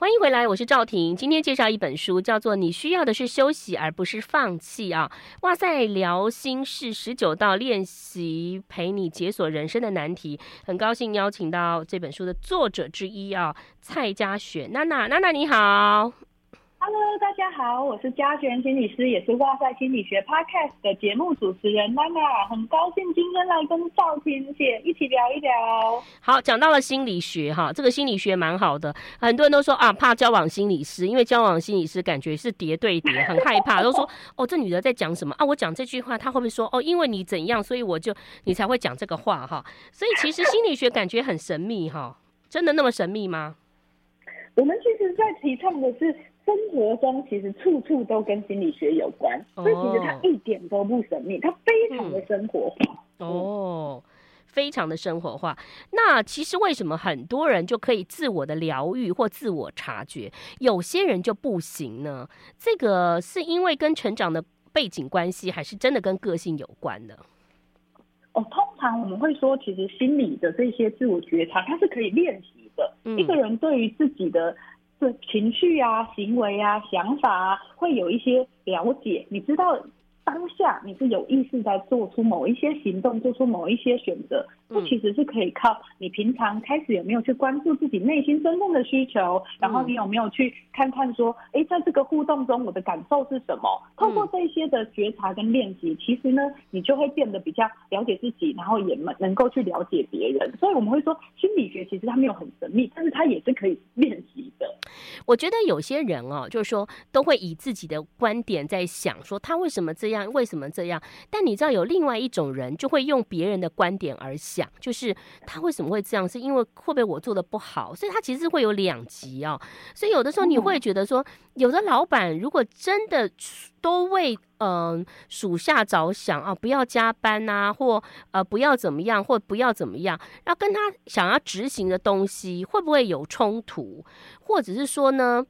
欢迎回来，我是赵婷。今天介绍一本书，叫做《你需要的是休息，而不是放弃》啊！哇塞，聊心是十九道练习，陪你解锁人生的难题。很高兴邀请到这本书的作者之一啊，蔡佳雪娜娜，娜娜你好。Hello，大家好，我是佳璇心理师，也是哇塞心理学 Podcast 的节目主持人娜娜，很高兴今天来跟赵婷姐一起聊一聊。好，讲到了心理学哈，这个心理学蛮好的，很多人都说啊，怕交往心理师，因为交往心理师感觉是叠对叠，很害怕，都说哦，这女的在讲什么啊？我讲这句话，她会不会说哦，因为你怎样，所以我就你才会讲这个话哈？所以其实心理学感觉很神秘哈，真的那么神秘吗？我们其实，在提倡的是。生活中其实处处都跟心理学有关，哦、所以其实它一点都不神秘，它非常的生活化。嗯、哦，非常的生活化。那其实为什么很多人就可以自我的疗愈或自我察觉，有些人就不行呢？这个是因为跟成长的背景关系，还是真的跟个性有关呢？哦，通常我们会说，其实心理的这些自我觉察，它是可以练习的。嗯、一个人对于自己的。是情绪啊、行为啊、想法啊，会有一些了解。你知道当下你是有意识在做出某一些行动，做出某一些选择。这其实是可以靠你平常开始有没有去关注自己内心真正的需求，然后你有没有去看看说，哎，在这个互动中我的感受是什么？通过这些的觉察跟练习，其实呢，你就会变得比较了解自己，然后也能能够去了解别人。所以我们会说，心理学其实它没有很神秘，但是它也是可以练习的。我觉得有些人哦，就是说都会以自己的观点在想说他为什么这样，为什么这样？但你知道有另外一种人就会用别人的观点而想。就是他为什么会这样？是因为会不会我做的不好？所以他其实会有两极哦。所以有的时候你会觉得说，有的老板如果真的都为嗯属下着想啊，不要加班呐，或呃不要怎么样，或不要怎么样，那跟他想要执行的东西会不会有冲突？或者是说呢，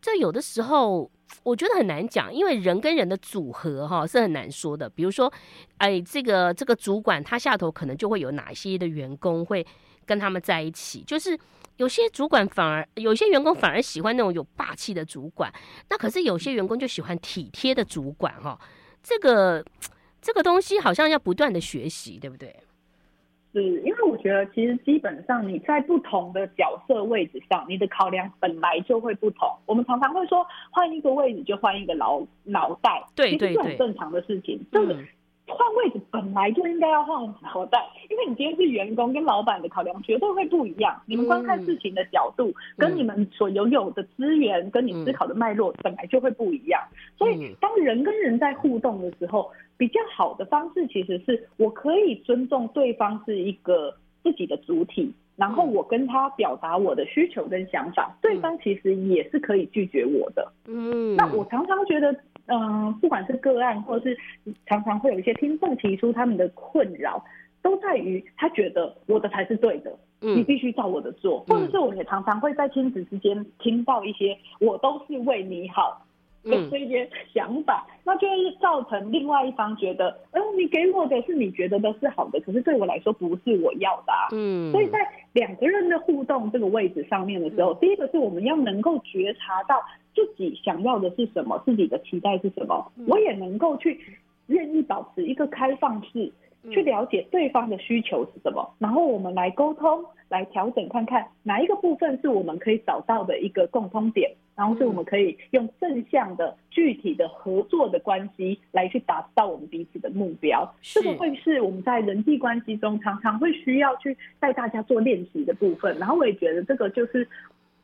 这有的时候。我觉得很难讲，因为人跟人的组合哈是很难说的。比如说，哎，这个这个主管他下头可能就会有哪些的员工会跟他们在一起。就是有些主管反而有些员工反而喜欢那种有霸气的主管，那可是有些员工就喜欢体贴的主管哈。这个这个东西好像要不断的学习，对不对？是，因为我觉得其实基本上你在不同的角色位置上，你的考量本来就会不同。我们常常会说，换一个位置就换一个脑脑袋，对对对，其实是很正常的事情。就是换位置本来就应该要换脑袋，因为你今天是员工跟老板的考量绝对会不一样。你们观看事情的角度，跟你们所拥有的资源，跟你思考的脉络本来就会不一样。所以当人跟人在互动的时候，比较好的方式其实是我可以尊重对方是一个自己的主体，然后我跟他表达我的需求跟想法，对方其实也是可以拒绝我的。嗯，那我常常觉得，嗯，不管是个案，或是常常会有一些听众提出他们的困扰，都在于他觉得我的才是对的，嗯你必须照我的做，或者是我也常常会在亲子之间听到一些我都是为你好。的这些想法，嗯、那就会造成另外一方觉得，哦，你给我的是你觉得的是好的，可是对我来说不是我要的，啊。嗯，所以在两个人的互动这个位置上面的时候，嗯、第一个是我们要能够觉察到自己想要的是什么，自己的期待是什么，嗯、我也能够去愿意保持一个开放式，去了解对方的需求是什么，然后我们来沟通，来调整看看哪一个部分是我们可以找到的一个共通点。然后是我们可以用正向的、具体的合作的关系来去达到我们彼此的目标，这个会是我们在人际关系中常常会需要去带大家做练习的部分。然后我也觉得这个就是。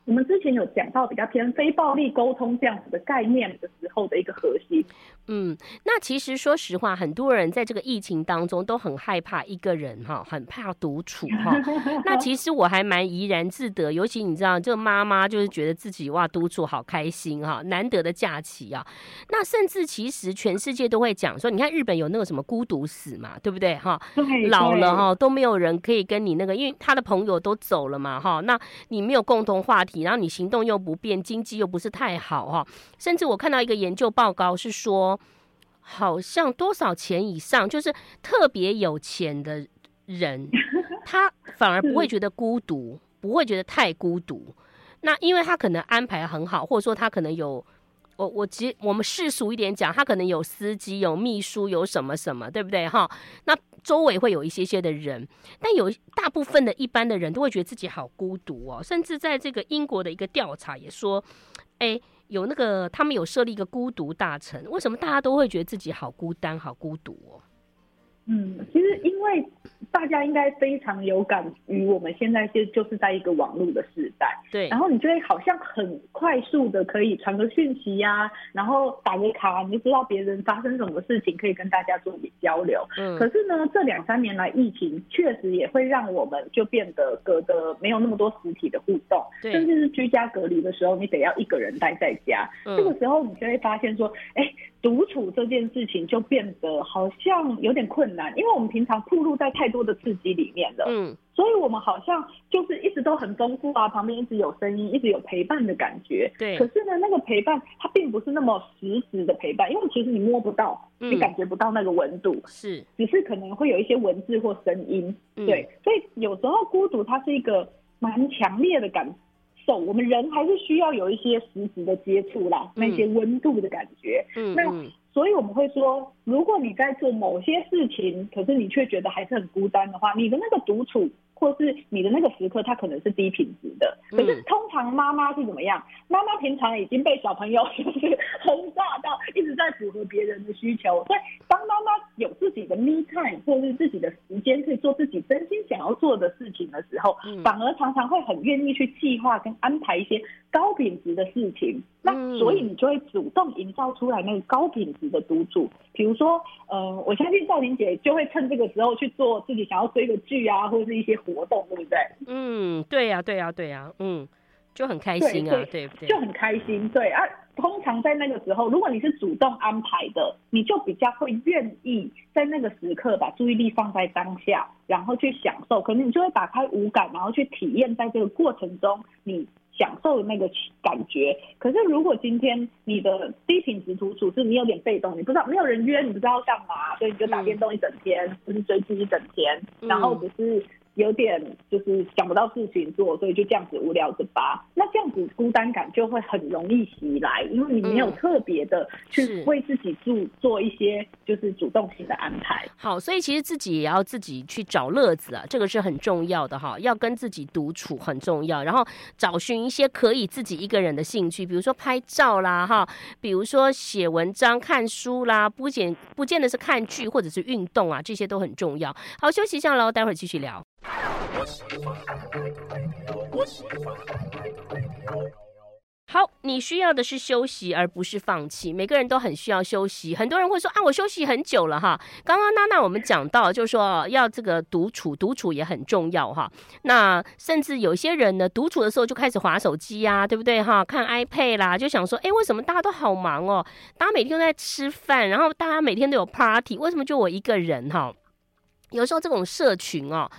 我们之前有讲到比较偏非暴力沟通这样子的概念的时候的一个核心。嗯，那其实说实话，很多人在这个疫情当中都很害怕一个人哈，很怕独处哈。那其实我还蛮怡然自得，尤其你知道，这个妈妈就是觉得自己哇独处好开心哈，难得的假期啊。那甚至其实全世界都会讲说，你看日本有那个什么孤独死嘛，对不对哈？老了哈都没有人可以跟你那个，因为他的朋友都走了嘛哈，那你没有共同话题。然后你行动又不便，经济又不是太好哈，甚至我看到一个研究报告是说，好像多少钱以上，就是特别有钱的人，他反而不会觉得孤独，不会觉得太孤独。那因为他可能安排很好，或者说他可能有，我我其实我们世俗一点讲，他可能有司机、有秘书、有什么什么，对不对哈？那周围会有一些些的人，但有大部分的一般的人都会觉得自己好孤独哦。甚至在这个英国的一个调查也说，哎，有那个他们有设立一个孤独大臣，为什么大家都会觉得自己好孤单、好孤独哦？嗯，其实因为。大家应该非常有感于我们现在就就是在一个网络的时代，对。然后你就会好像很快速的可以传个讯息呀、啊，然后打个卡，你就知道别人发生什么事情，可以跟大家做点交流。嗯。可是呢，这两三年来疫情确实也会让我们就变得隔得没有那么多实体的互动，对。甚至是居家隔离的时候，你得要一个人待在家。嗯。这个时候你就会发现说，哎。独处这件事情就变得好像有点困难，因为我们平常暴露在太多的刺激里面了，嗯，所以我们好像就是一直都很丰富啊，旁边一直有声音，一直有陪伴的感觉，对。可是呢，那个陪伴它并不是那么实质的陪伴，因为其实你摸不到，你感觉不到那个温度，是、嗯，只是可能会有一些文字或声音，对。所以有时候孤独它是一个蛮强烈的感受，我们人还是需要有一些实质的接触啦，那些温度的感觉。嗯，那所以我们会说，如果你在做某些事情，可是你却觉得还是很孤单的话，你的那个独处。或是你的那个时刻，它可能是低品质的。可是通常妈妈是怎么样？妈妈平常已经被小朋友 就是轰炸到，一直在符合别人的需求。所以当妈妈有自己的 me time，或是自己的时间，可以做自己真心想要做的事情的时候，反而常常会很愿意去计划跟安排一些高品质的事情。那所以你就会主动营造出来那个高品质的独处。比如说，呃，我相信赵婷姐就会趁这个时候去做自己想要追的剧啊，或者是一些活动，对不对？嗯，对呀、啊，对呀、啊，对呀、啊，嗯，就很开心啊，对，对不对？就很开心，对啊。通常在那个时候，如果你是主动安排的，你就比较会愿意在那个时刻把注意力放在当下，然后去享受。可能你就会打开五感，然后去体验在这个过程中你享受的那个感觉。可是如果今天你的低品质独处是你有点被动，你不知道没有人约，你不知道干嘛，所以你就打电动一整天，就、嗯、是追剧一整天，然后只是。有点就是想不到事情做，所以就这样子无聊着吧。那这样子孤单感就会很容易袭来，因为你没有特别的去为自己做做一些就是主动性的安排。好，所以其实自己也要自己去找乐子啊，这个是很重要的哈。要跟自己独处很重要，然后找寻一些可以自己一个人的兴趣，比如说拍照啦哈，比如说写文章、看书啦，不见不见得是看剧或者是运动啊，这些都很重要。好，休息一下喽，待会儿继续聊。好，你需要的是休息，而不是放弃。每个人都很需要休息。很多人会说啊，我休息很久了哈。刚刚娜娜我们讲到，就是说要这个独处，独处也很重要哈。那甚至有些人呢，独处的时候就开始划手机呀，对不对哈？看 iPad 啦，就想说，哎，为什么大家都好忙哦？大家每天都在吃饭，然后大家每天都有 party，为什么就我一个人哈？有时候这种社群哦。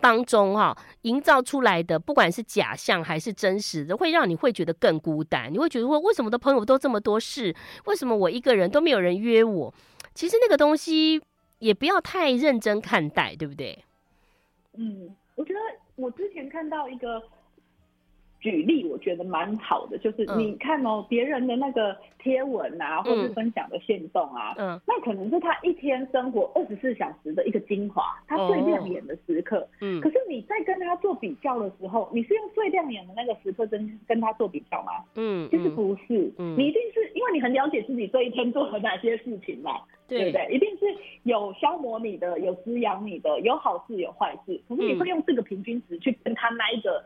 当中哈、营造出来的不管是假象还是真实的，会让你会觉得更孤单。你会觉得说，为什么的朋友都这么多事，为什么我一个人都没有人约我？其实那个东西也不要太认真看待，对不对？嗯，我觉得我之前看到一个。举例我觉得蛮好的，就是你看哦，别人的那个贴文啊，或是分享的限动啊，嗯，那可能是他一天生活二十四小时的一个精华，他最亮眼的时刻，嗯，可是你在跟他做比较的时候，你是用最亮眼的那个时刻跟跟他做比较吗？嗯，其实不是，嗯，你一定是因为你很了解自己这一天做了哪些事情嘛，对。不对？一定是有消磨你的，有滋养你的，有好事有坏事，可是你会用这个平均值去跟他那一个。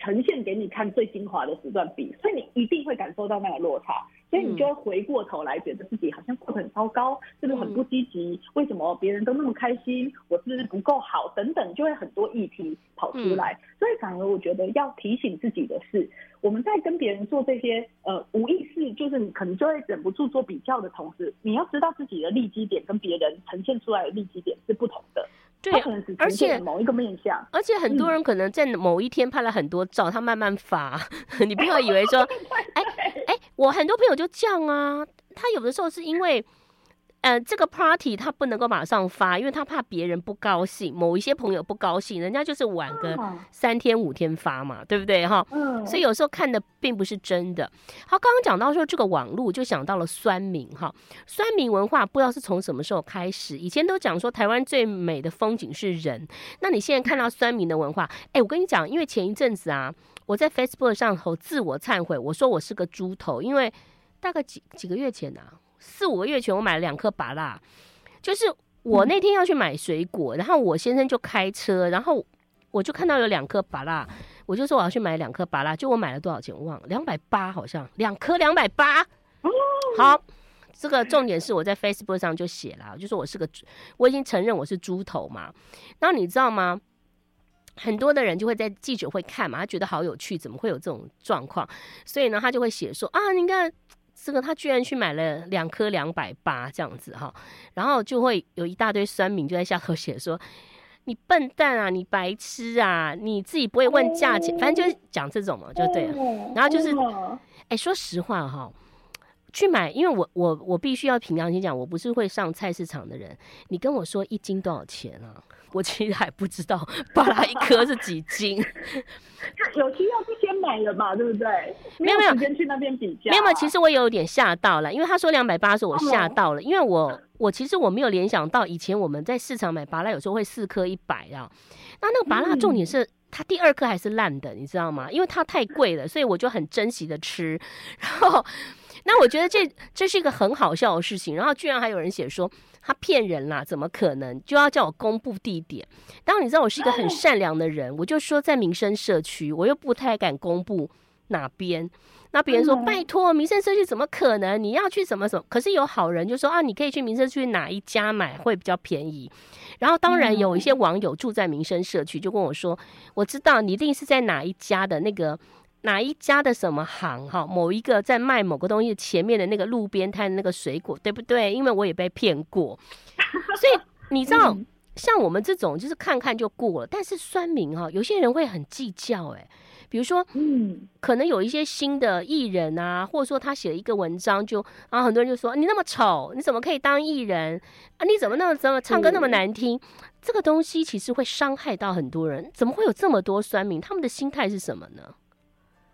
呈现给你看最精华的时段比，所以你一定会感受到那个落差，所以你就会回过头来觉得自己好像过得很糟糕，是不是很不积极？为什么别人都那么开心，我是不是不够好？等等，就会很多议题跑出来。所以反而我觉得要提醒自己的是，我们在跟别人做这些呃无意识，就是你可能就会忍不住做比较的同时，你要知道自己的利基点跟别人呈现出来的利基点是不同的。对，而且某一个面相，而且很多人可能在某一天拍了很多照，嗯、他慢慢发，你不要以为说，哎哎、我很多朋友就这样啊，他有的时候是因为呃，这个 party 他不能够马上发，因为他怕别人不高兴，某一些朋友不高兴，人家就是晚个三天五天发嘛，对不对哈？嗯。所以有时候看的并不是真的。好，刚刚讲到说这个网络，就想到了酸民哈。酸民文化不知道是从什么时候开始，以前都讲说台湾最美的风景是人，那你现在看到酸民的文化，哎，我跟你讲，因为前一阵子啊，我在 Facebook 上头自我忏悔，我说我是个猪头，因为大概几几个月前啊。四五个月前，我买了两颗芭拉，就是我那天要去买水果，嗯、然后我先生就开车，然后我就看到有两颗芭拉，我就说我要去买两颗芭拉，就我买了多少钱我忘了，两百八好像，两颗两百八。好，这个重点是我在 Facebook 上就写了，就说我是个，我已经承认我是猪头嘛。然后你知道吗？很多的人就会在记者会看嘛，他觉得好有趣，怎么会有这种状况？所以呢，他就会写说啊，你看。这个他居然去买了两颗两百八这样子哈，然后就会有一大堆酸民就在下头写说：“你笨蛋啊，你白痴啊，你自己不会问价钱，反正就是讲这种嘛，就对了。”然后就是，哎，说实话哈，去买，因为我我我必须要凭良心讲，我不是会上菜市场的人。你跟我说一斤多少钱啊？我其实还不知道，巴拉一颗是几斤？有需要就先买了嘛，对不对？没有没有时间去那边比较、啊。没有没有，其实我有点吓到了，因为他说两百八，十我吓到了，因为我我其实我没有联想到以前我们在市场买巴拉有时候会四颗一百啊。那那个巴拉重点是它第二颗还是烂的，你知道吗？因为它太贵了，所以我就很珍惜的吃。然后那我觉得这这是一个很好笑的事情，然后居然还有人写说。他骗人啦，怎么可能？就要叫我公布地点。当然你知道我是一个很善良的人，我就说在民生社区，我又不太敢公布哪边。那别人说拜托，民生社区怎么可能？你要去什么什么？可是有好人就说啊，你可以去民生社区哪一家买会比较便宜。然后当然有一些网友住在民生社区，就跟我说，我知道你一定是在哪一家的那个。哪一家的什么行哈？某一个在卖某个东西前面的那个路边摊那个水果，对不对？因为我也被骗过，所以 你知道，像我们这种就是看看就过了。但是酸民哈，有些人会很计较哎，比如说，嗯，可能有一些新的艺人啊，或者说他写了一个文章就，就然后很多人就说你那么丑，你怎么可以当艺人啊？你怎么那么怎么唱歌那么难听？嗯、这个东西其实会伤害到很多人。怎么会有这么多酸民？他们的心态是什么呢？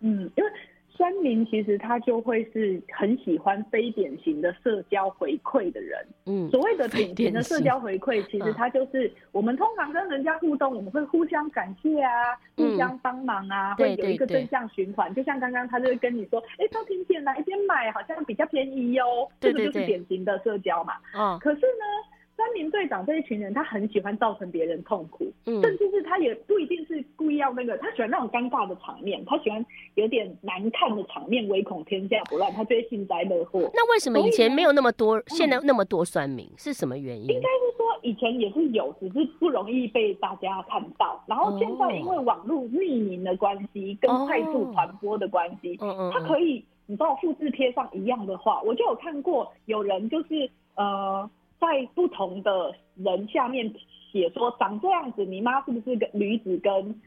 嗯，因为酸民其实他就会是很喜欢非典型的社交回馈的人。嗯，所谓的典型的社交回馈，其实他就是我们通常跟人家互动，我们会互相感谢啊，嗯、互相帮忙啊，会有一个正向循环。就像刚刚他就会跟你说，哎，周婷姐哪一边买好像比较便宜哟，这个就是典型的社交嘛。嗯，可是呢。酸民队长这一群人，他很喜欢造成别人痛苦，嗯，甚至是他也不一定是故意要那个，他喜欢那种尴尬的场面，他喜欢有点难看的场面，唯恐天下不乱，他就会幸灾乐祸。那为什么以前没有那么多，现在那么多酸民，是什么原因？应该是说以前也是有，只是不容易被大家看到。然后现在因为网络匿名的关系，跟快速传播的关系，嗯嗯，他可以你帮我复制贴上一样的话，我就有看过有人就是呃。在不同的人下面写说长这样子，你妈是不是个驴子跟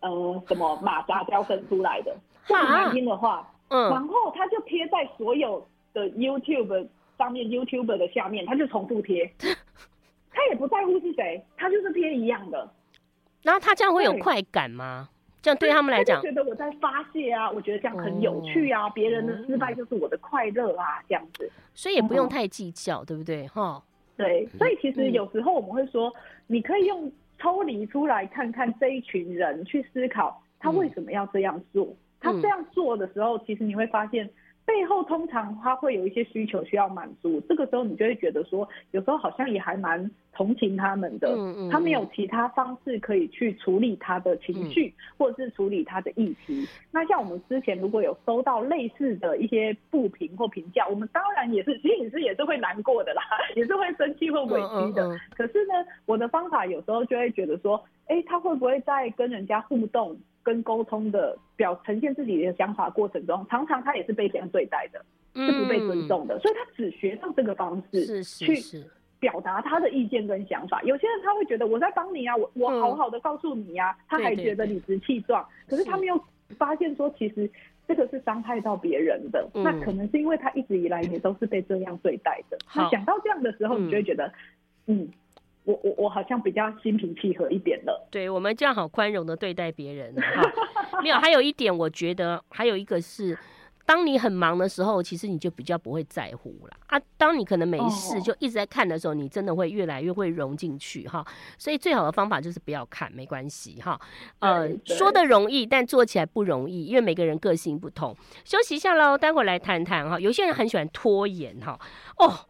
呃什么马杂交生出来的？这么难听的话，嗯，然后他就贴在所有的 YouTube 上面，YouTuber 的下面，他就重复贴，他也不在乎是谁，他就是贴一样的。然后他这样会有快感吗？这样对他们来讲，觉得我在发泄啊，我觉得这样很有趣啊，别人的失败就是我的快乐啊，这样子，所以也不用太计较，对不对？哈。对，所以其实有时候我们会说，你可以用抽离出来看看这一群人去思考，他为什么要这样做？他这样做的时候，其实你会发现。背后通常他会有一些需求需要满足，这个时候你就会觉得说，有时候好像也还蛮同情他们的。嗯嗯，他没有其他方式可以去处理他的情绪，或者是处理他的议题。那像我们之前如果有收到类似的一些不评或评价，我们当然也是，其实也是也是会难过的啦，也是会生气或委屈的。可是呢，我的方法有时候就会觉得说，哎，他会不会在跟人家互动？跟沟通的表呈现自己的想法过程中，常常他也是被这样对待的，是不被尊重的，所以他只学到这个方式去表达他的意见跟想法。有些人他会觉得我在帮你啊，我我好好的告诉你呀，他还觉得理直气壮。可是他没有发现说，其实这个是伤害到别人的，嗯，那可能是因为他一直以来也都是被这样对待的。那想到这样的时候，你就会觉得，嗯。嗯我我我好像比较心平气和一点了。对，我们这样好宽容的对待别人哈。没有，还有一点，我觉得还有一个是，当你很忙的时候，其实你就比较不会在乎了啊。当你可能没事就一直在看的时候，你真的会越来越会融进去哈。所以最好的方法就是不要看，没关系哈。呃，说的容易，但做起来不容易，因为每个人个性不同。休息一下喽，待会来谈谈哈。有些人很喜欢拖延哈。哦。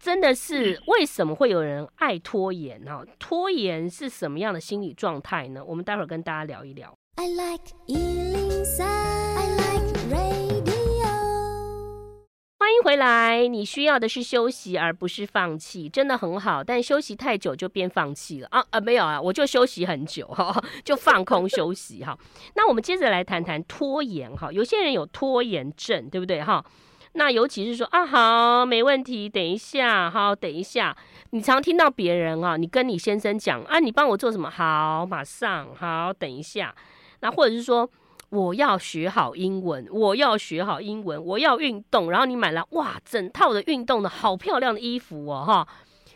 真的是为什么会有人爱拖延呢？拖延是什么样的心理状态呢？我们待会儿跟大家聊一聊。I like 103, I like 回来，你需要的是休息而不是放弃，真的很好。但休息太久就变放弃了啊啊！没有啊，我就休息很久哈，就放空休息哈。那我们接着来谈谈拖延哈。有些人有拖延症，对不对哈？那尤其是说啊，好，没问题，等一下，好，等一下。你常听到别人啊，你跟你先生讲啊，你帮我做什么？好，马上，好，等一下。那或者是说，我要学好英文，我要学好英文，我要运动。然后你买了哇，整套的运动的好漂亮的衣服哦，哈，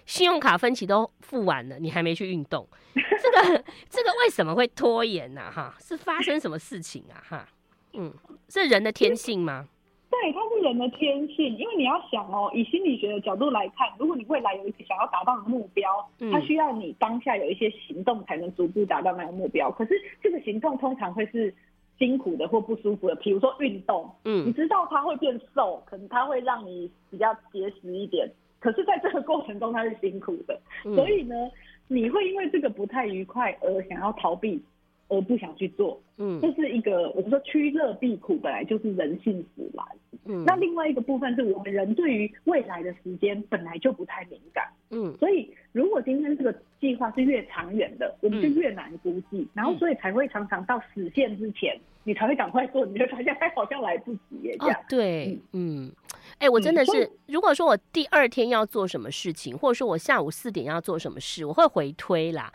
信用卡分期都付完了，你还没去运动，这个这个为什么会拖延呢？哈，是发生什么事情啊？哈，嗯，是人的天性吗？对，它是人的天性，因为你要想哦，以心理学的角度来看，如果你未来有一个想要达到的目标，它需要你当下有一些行动才能逐步达到那个目标。可是这个行动通常会是辛苦的或不舒服的，比如说运动，嗯，你知道它会变瘦，可能它会让你比较结实一点，可是在这个过程中它是辛苦的，所以呢，你会因为这个不太愉快而想要逃避。而不想去做，嗯，这是一个我们说趋乐避苦，本来就是人性使然。嗯，那另外一个部分是我们人对于未来的时间本来就不太敏感，嗯，所以如果今天这个计划是越长远的，我们就越难估计，嗯，然后所以才会常常到实现之前，你才会赶快做，你就发现哎，好像来不及耶，这样。哦，对，嗯，哎，我真的是，如果说我第二天要做什么事情，或者说我下午四点要做什么事，我会回推啦。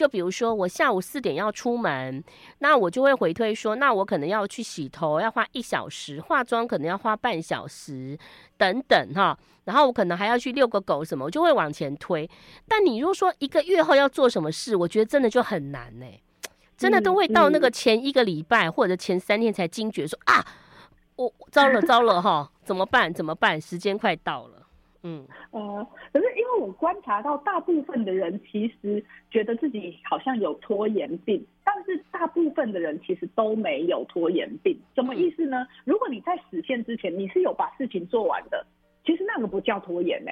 就比如说，我下午四点要出门，那我就会回推说，那我可能要去洗头，要花一小时；化妆可能要花半小时，等等哈。然后我可能还要去遛个狗什么，我就会往前推。但你如果说一个月后要做什么事，我觉得真的就很难呢、欸。真的都会到那个前一个礼拜或者前三天才惊觉说啊，我糟了糟了哈，怎么办？怎么办？时间快到了。嗯，呃，可是因为我观察到，大部分的人其实觉得自己好像有拖延病，但是大部分的人其实都没有拖延病。什么意思呢？如果你在实现之前，你是有把事情做完的，其实那个不叫拖延呢、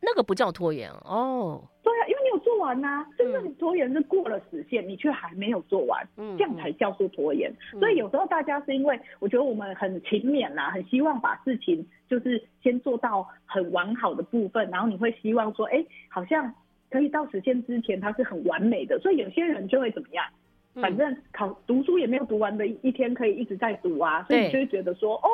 那个不叫拖延哦，对啊，因为你有做完呐、啊，真正拖延是过了时限，你却还没有做完，嗯，这样才叫做拖延。嗯、所以有时候大家是因为我觉得我们很勤勉呐，很希望把事情就是先做到很完好的部分，然后你会希望说，哎，好像可以到实现之前它是很完美的，所以有些人就会怎么样？反正考读书也没有读完的一天，可以一直在读啊，所以你就会觉得说，哦，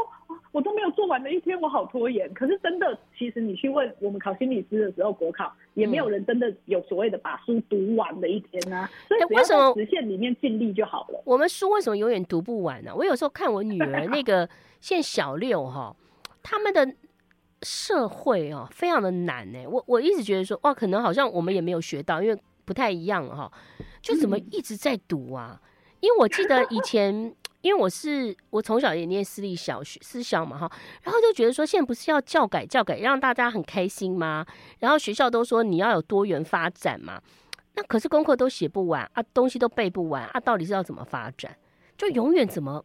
我都没有做完的一天，我好拖延。可是真的，其实你去问我们考心理师的时候，国考也没有人真的有所谓的把书读完的一天啊。所以为什么实现里面尽力就好了。我们书为什么永远读不完呢、啊？我有时候看我女儿那个现小六哈，他们的社会哦非常的难呢。我我一直觉得说，哇，可能好像我们也没有学到，因为。不太一样哈，就怎么一直在读啊？因为我记得以前，因为我是我从小也念私立小学私校嘛哈，然后就觉得说，现在不是要教改教改，让大家很开心吗？然后学校都说你要有多元发展嘛，那可是功课都写不完啊，东西都背不完啊，到底是要怎么发展？就永远怎么？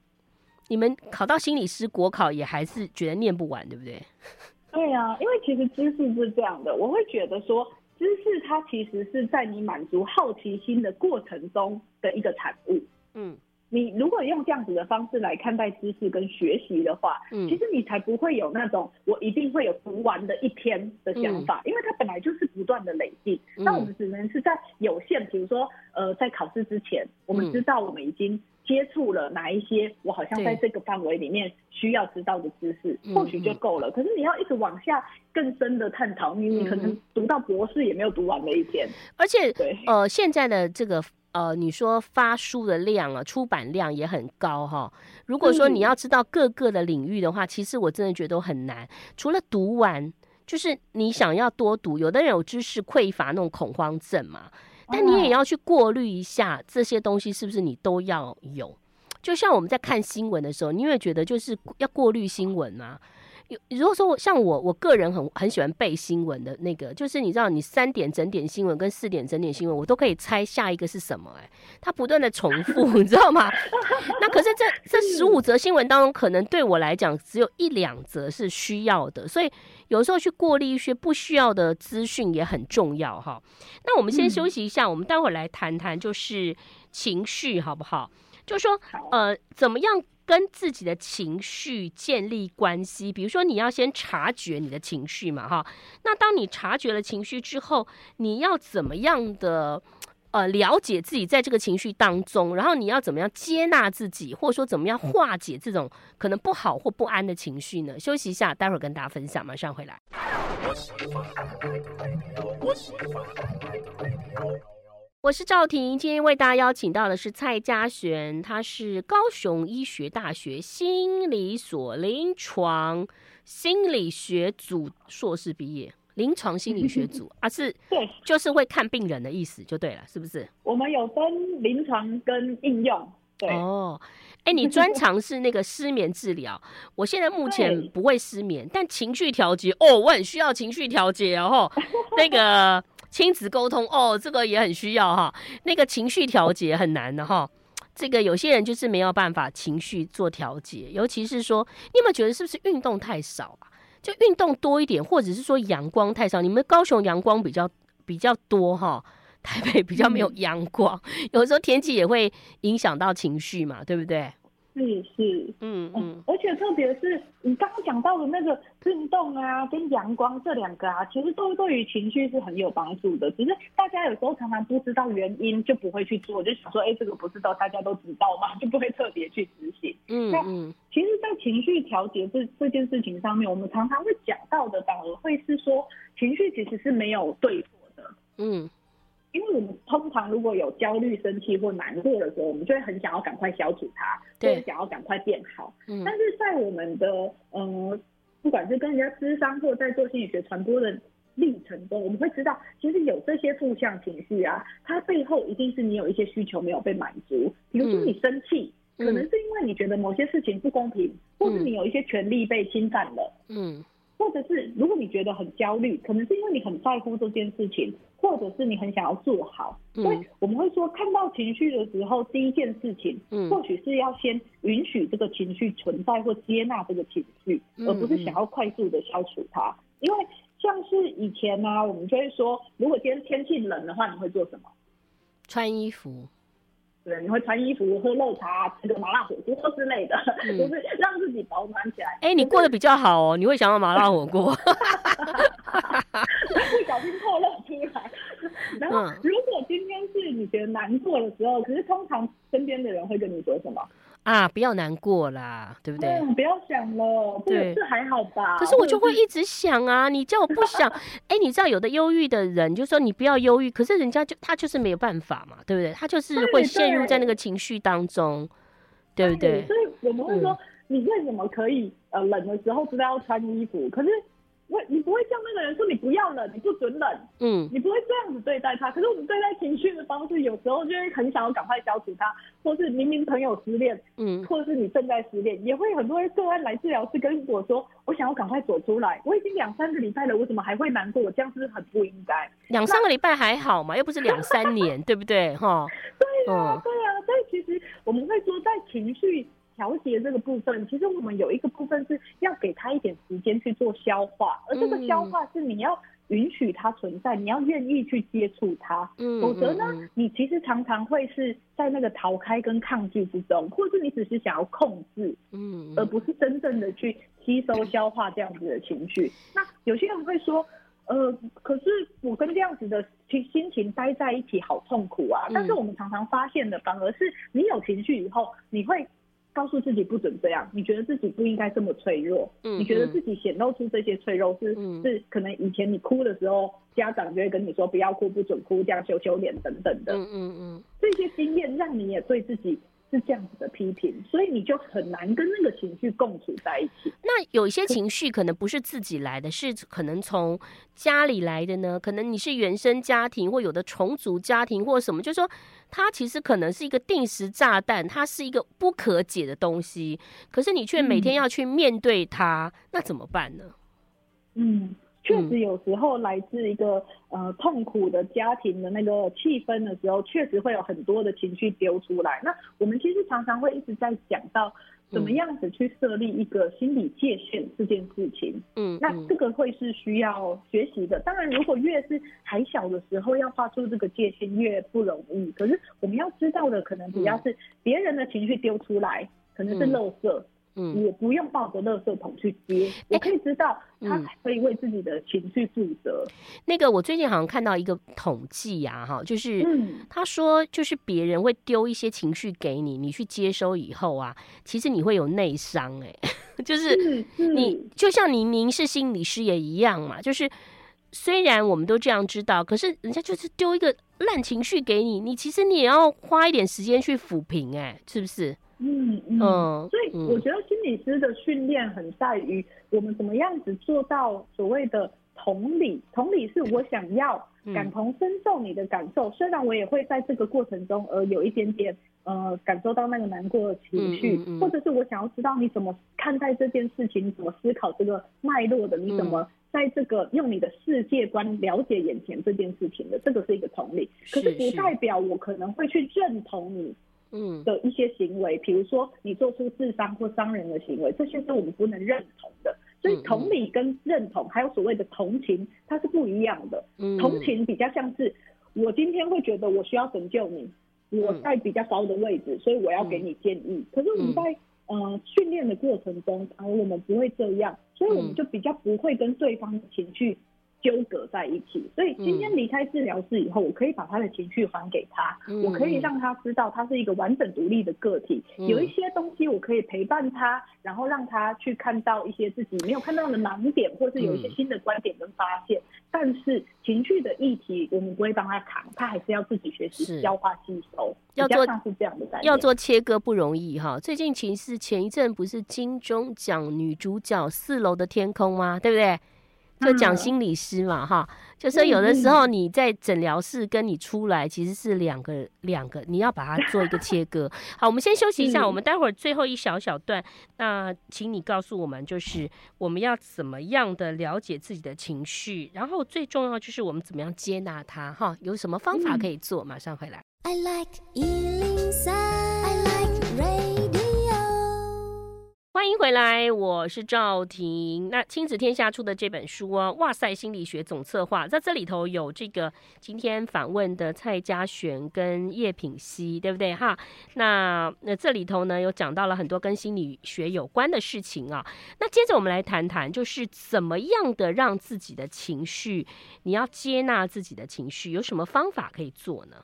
你们考到心理师国考也还是觉得念不完，对不对？对啊，因为其实知识是这样的，我会觉得说。知识它其实是在你满足好奇心的过程中的一个产物。嗯，你如果用这样子的方式来看待知识跟学习的话，嗯，其实你才不会有那种我一定会有读完的一天的想法，因为它本来就是不断的累积。那我们只能是在有限，比如说呃，在考试之前，我们知道我们已经。接触了哪一些我好像在这个范围里面需要知道的知识，或许就够了。可是你要一直往下更深的探讨，你你可能读到博士也没有读完的一天。而且，对呃，现在的这个呃，你说发书的量啊，出版量也很高哈。如果说你要知道各个的领域的话，嗯、其实我真的觉得都很难。除了读完，就是你想要多读，有的人有知识匮乏那种恐慌症嘛，但你也要去过滤一下这些东西是不是你都要有。就像我们在看新闻的时候，你会觉得就是要过滤新闻啊。如果说像我，我个人很很喜欢背新闻的那个，就是你知道，你三点整点新闻跟四点整点新闻，我都可以猜下一个是什么、欸。哎，它不断的重复，你知道吗？那可是这 这十五则新闻当中，可能对我来讲只有一两则是需要的，所以有时候去过滤一些不需要的资讯也很重要哈。那我们先休息一下，嗯、我们待会儿来谈谈就是情绪好不好？就说呃，怎么样？跟自己的情绪建立关系，比如说你要先察觉你的情绪嘛，哈。那当你察觉了情绪之后，你要怎么样的呃了解自己在这个情绪当中，然后你要怎么样接纳自己，或者说怎么样化解这种可能不好或不安的情绪呢？休息一下，待会儿跟大家分享，马上回来。我是赵婷，今天为大家邀请到的是蔡嘉璇，他是高雄医学大学心理所临床心理学组硕士毕业，临床心理学组 啊，是，对，就是会看病人的意思就对了，是不是？我们有分临床跟应用，对哦，哎，你专长是那个失眠治疗，我现在目前不会失眠，但情绪调节哦，我很需要情绪调节哦，那个。亲子沟通哦，这个也很需要哈。那个情绪调节很难的哈。这个有些人就是没有办法情绪做调节，尤其是说，你有没有觉得是不是运动太少啊？就运动多一点，或者是说阳光太少。你们高雄阳光比较比较多哈，台北比较没有阳光，嗯、有时候天气也会影响到情绪嘛，对不对？是是，嗯嗯，特别是你刚刚讲到的那个运动啊，跟阳光这两个啊，其实都对于情绪是很有帮助的。只是大家有时候常常不知道原因，就不会去做，就想说，哎，这个不是都大家都知道吗？就不会特别去执行。嗯嗯，其实，在情绪调节这这件事情上面，我们常常会讲到的，反而会是说，情绪其实是没有对错的。嗯。因为我们通常如果有焦虑、生气或难过的时候，我们就会很想要赶快消除它，对，或者想要赶快变好。嗯，但是在我们的呃，不管是跟人家咨商或在做心理学传播的历程中，我们会知道，其实有这些负向情绪啊，它背后一定是你有一些需求没有被满足。比如说你生气，嗯，可能是因为你觉得某些事情不公平，嗯，或是你有一些权利被侵犯了。嗯。或者是如果你觉得很焦虑，可能是因为你很在乎这件事情，或者是你很想要做好。嗯、所以我们会说，看到情绪的时候，第一件事情，嗯，或许是要先允许这个情绪存在，或接纳这个情绪，而不是想要快速的消除它。嗯、因为像是以前呢、啊，我们就会说，如果今天天气冷的话，你会做什么？穿衣服。对，你会穿衣服、喝热茶、吃个麻辣火锅之类的，嗯、就是让自己保暖起来。哎、欸，你过得比较好哦，你会想要麻辣火锅，不小心透露出来。然后，如果今天是你觉得难过的时候，可是通常身边的人会跟你说什么？啊，不要难过啦，对不对？嗯，不要想了，对，是还好吧。可是我就会一直想啊，你叫我不想，哎，你知道有的忧郁的人就说你不要忧郁，可是人家就他就是没有办法嘛，对不对？他就是会陷入在那个情绪当中，对，不对？所以我们会说，嗯、你为什么可以呃冷的时候知道要穿衣服，可是。我你不会叫那个人说你不要冷，你不准冷，嗯，你不会这样子对待他。可是我们对待情绪的方式，有时候就会很想要赶快消除他，或是明明朋友失恋，嗯，或者是你正在失恋，也会很多人个案来治疗室跟我说，我想要赶快走出来，我已经两三个礼拜了，我怎么还会难过？我这样是很不应该？两三个礼拜还好嘛，又不是两三年，对不对？哈，对啊，对啊，所以其实我们会说，在情绪。调节这个部分，其实我们有一个部分是要给他一点时间去做消化，而这个消化是你要允许它存在，你要愿意去接触它，嗯，否则呢，你其实常常会是在那个逃开跟抗拒之中，或是你只是想要控制，嗯，而不是真正的去吸收消化这样子的情绪。那有些人会说，呃，可是我跟这样子的情心情待在一起好痛苦啊。但是我们常常发现的反而是，你有情绪以后，你会。告诉自己不准这样，你觉得自己不应该这么脆弱，嗯，你觉得自己显露出这些脆弱是、嗯、是可能以前你哭的时候，家长就会跟你说不要哭，不准哭，这样羞羞脸等等的，嗯嗯嗯，这些经验让你也对自己。是这样子的批评，所以你就很难跟那个情绪共处在一起。那有一些情绪可能不是自己来的，是可能从家里来的呢？可能你是原生家庭，或有的重组家庭，或什么，就是说它其实可能是一个定时炸弹，它是一个不可解的东西，可是你却每天要去面对它，嗯、那怎么办呢？嗯。确实有时候来自一个呃痛苦的家庭的那个气氛的时候，确实会有很多的情绪丢出来。那我们其实常常会一直在讲到怎么样子去设立一个心理界限这件事情。嗯，那这个会是需要学习的。当然，如果越是还小的时候要画出这个界限越不容易。可是我们要知道的可能主要是别人的情绪丢出来，可能是垃圾。嗯，我不用抱着垃圾桶去接，我可以知道他可以为自己的情绪负责。那个，我最近好像看到一个统计呀，哈，就是他说，就是别人会丢一些情绪给你，你去接收以后啊，其实你会有内伤，哎，就是你就像您，您是心理师也一样嘛，就是虽然我们都这样知道，可是人家就是丢一个烂情绪给你，你其实你也要花一点时间去抚平，哎，是不是？嗯嗯，所以我觉得心理师的训练很在于我们怎么样子做到所谓的同理。同理是我想要感同身受你的感受，虽然我也会在这个过程中呃有一点点呃感受到那个难过的情绪，或者是我想要知道你怎么看待这件事情，怎么思考这个脉络的，你怎么在这个用你的世界观了解眼前这件事情的，这个是一个同理。可是不代表我可能会去认同你。嗯的一些行为，比如说你做出自伤或伤人的行为，这些是我们不能认同的。所以同理跟认同，还有所谓的同情，它是不一样的。同情比较像是我今天会觉得我需要拯救你，我在比较高的位置，所以我要给你建议。可是我们在呃训练的过程中，而我们不会这样，所以我们就比较不会跟对方的情绪。纠葛在一起，所以今天离开治疗室以后，我可以把他的情绪还给他，我可以让他知道他是一个完整独立的个体。有一些东西我可以陪伴他，然后让他去看到一些自己没有看到的盲点，或是有一些新的观点跟发现。但是情绪的议题，我们不会帮他扛，他还是要自己学习消化吸收。要做是这样的，要做切割不容易哈。最近其实前一阵不是金钟奖女主角四楼的天空吗？对不对？就讲心理师嘛，哈，就说有的时候你在诊疗室跟你出来其实是两个两个，你要把它做一个切割。好，我们先休息一下，我们待会儿最后一小小段，那请你告诉我们，就是我们要怎么样的了解自己的情绪，然后最重要就是我们怎么样接纳它，哈，有什么方法可以做？马上回来。I like 欢迎回来，我是赵婷。那亲子天下出的这本书啊，哇塞心理学总策划，在这里头有这个今天访问的蔡佳璇跟叶品熙，对不对哈？那那这里头呢，有讲到了很多跟心理学有关的事情啊。那接着我们来谈谈，就是怎么样的让自己的情绪，你要接纳自己的情绪，有什么方法可以做呢？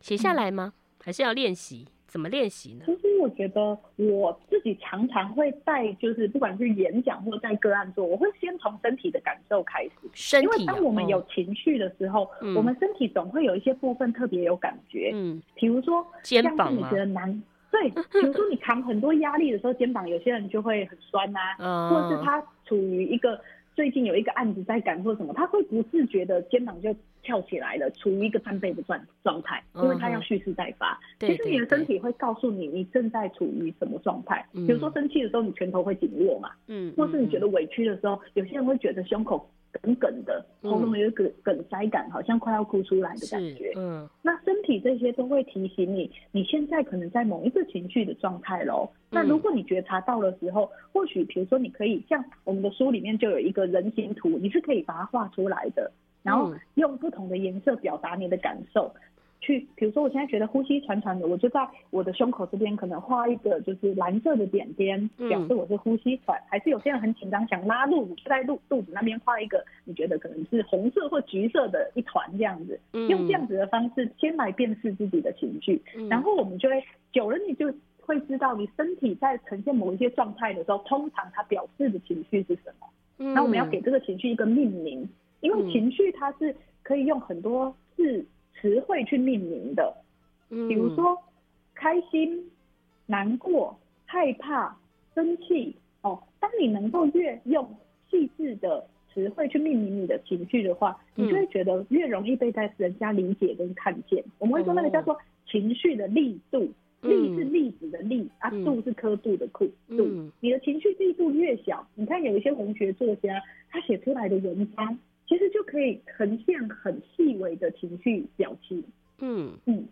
写下来吗？还是要练习？怎么练习呢？其实我觉得我自己常常会在，就是不管是演讲或在个案做，我会先从身体的感受开始。身体，因为当我们有情绪的时候，嗯、我们身体总会有一些部分特别有感觉。嗯，比如说肩膀你觉得难，对，比如说你扛很多压力的时候，肩膀有些人就会很酸呐、啊，嗯、或者是他处于一个。最近有一个案子在赶或什么，他会不自觉的肩膀就翘起来了，处于一个翻倍的状状态，因为他要蓄势待发。其实你的身体会告诉你，你正在处于什么状态。比如说生气的时候，你拳头会紧握嘛，嗯，或是你觉得委屈的时候，有些人会觉得胸口。梗梗的，喉咙有一个梗塞感，好像快要哭出来的感觉。嗯，那身体这些都会提醒你，你现在可能在某一个情绪的状态喽。那如果你觉察到的时候，或许比如说你可以像我们的书里面就有一个人形图，你是可以把它画出来的，然后用不同的颜色表达你的感受。去，比如说我现在觉得呼吸喘喘的，我就在我的胸口这边可能画一个就是蓝色的点点，表示我是呼吸喘。嗯、还是有些人很紧张想拉肚子，就在肚肚子那边画一个，你觉得可能是红色或橘色的一团这样子。用这样子的方式先来辨识自己的情绪，嗯、然后我们就会久了，你就会知道你身体在呈现某一些状态的时候，通常它表示的情绪是什么。嗯，那我们要给这个情绪一个命名，因为情绪它是可以用很多字词汇去命名的。嗯，比如说开心、难过、害怕、生气。哦，当你能够越用细致的词汇去命名你的情绪的话，你就会觉得越容易被在人家理解跟看见。我们会说那个叫做情绪的力度。力是粒子的力，啊，度是刻度的度。度，你的情绪力度越小，你看有一些文学作家，他写出来的文章，其实就可以呈现很细微的情绪表情。嗯嗯，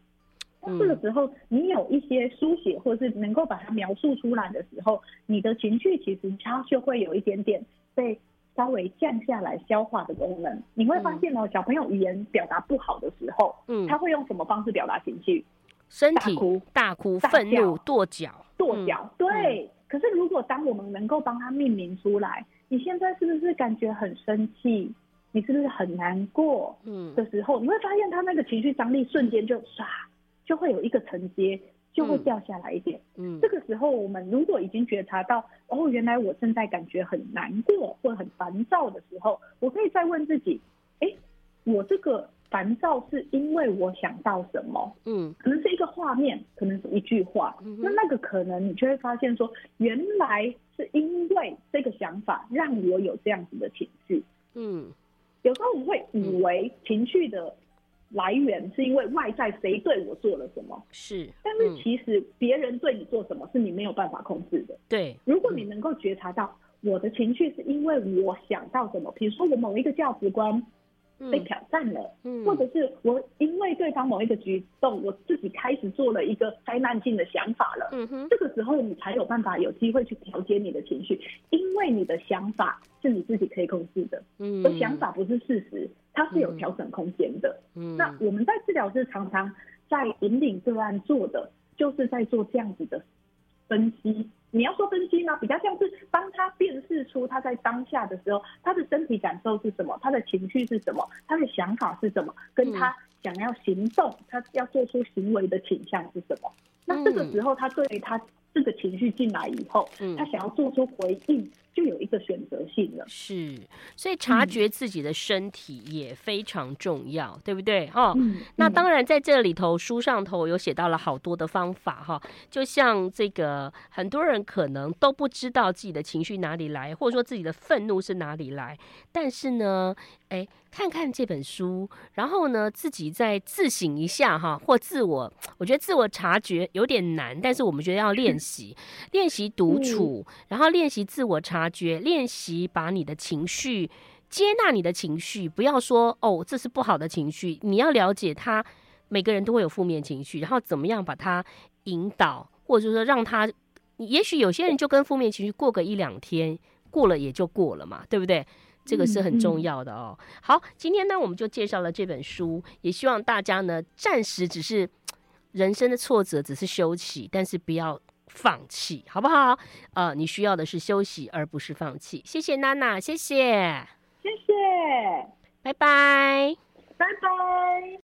那这个时候你有一些书写，或是能够把它描述出来的时候，你的情绪其实它就会有一点点被稍微降下来消化的功能。你会发现哦，小朋友语言表达不好的时候，嗯，他会用什么方式表达情绪？身体大哭、大哭、愤怒、跺脚、跺脚。对。嗯、可是，如果当我们能够帮他命名出来，你现在是不是感觉很生气？你是不是很难过？嗯，的时候，你会发现他那个情绪张力瞬间就唰，就会有一个承接，就会掉下来一点。嗯，这个时候，我们如果已经觉察到，哦，原来我正在感觉很难过或很烦躁的时候，我可以再问自己，哎、欸，我这个。烦躁是因为我想到什么？嗯，可能是一个画面，可能是一句话。嗯、那那个可能你就会发现说，原来是因为这个想法让我有这样子的情绪。以为情绪的来源是因为外在谁对我做了什么，是，但是其实别人对你做什么是你没有办法控制的。对，如果你能够觉察到我的情绪是因为我想到什么，比如说我某一个价值观。被挑战了，嗯，或者是我因为对方某一个举动，我自己开始做了一个灾难性的想法了，嗯哼，这个时候你才有办法有机会去调节你的情绪，因为你的想法是你自己可以控制的，嗯，而想法不是事实，它是有调整空间的，嗯，那我们在治疗室常常在引领个案做的，就是在做这样子的分析。你要说分析呢，比较像是帮他辨识出他在当下的时候，他的身体感受是什么，他的情绪是什么，他的想法是什么，跟他想要行动，他要做出行为的倾向是什么。那这个时候，他对于他这个情绪进来以后，他想要做出回应。就有一个选择性了，是，所以察觉自己的身体也非常重要，嗯、对不对？哈、嗯，那当然在这里头书上头有写到了好多的方法，哈，就像这个很多人可能都不知道自己的情绪哪里来，或者说自己的愤怒是哪里来，但是呢，哎，看看这本书，然后呢，自己再自省一下，哈，或自我，我觉得自我察觉有点难，但是我们觉得要练习，练习独处，嗯、然后练习自我察。察觉练习，把你的情绪接纳，你的情绪，不要说哦，这是不好的情绪。你要了解他，每个人都会有负面情绪，然后怎么样把它引导，或者说让他，也许有些人就跟负面情绪过个一两天，过了也就过了嘛，对不对？这个是很重要的哦。好，今天呢，我们就介绍了这本书，也希望大家呢，暂时只是人生的挫折，只是休息，但是不要。放弃好不好？呃你需要的是休息而不是放弃。谢谢娜娜谢谢。谢谢。拜拜。拜拜。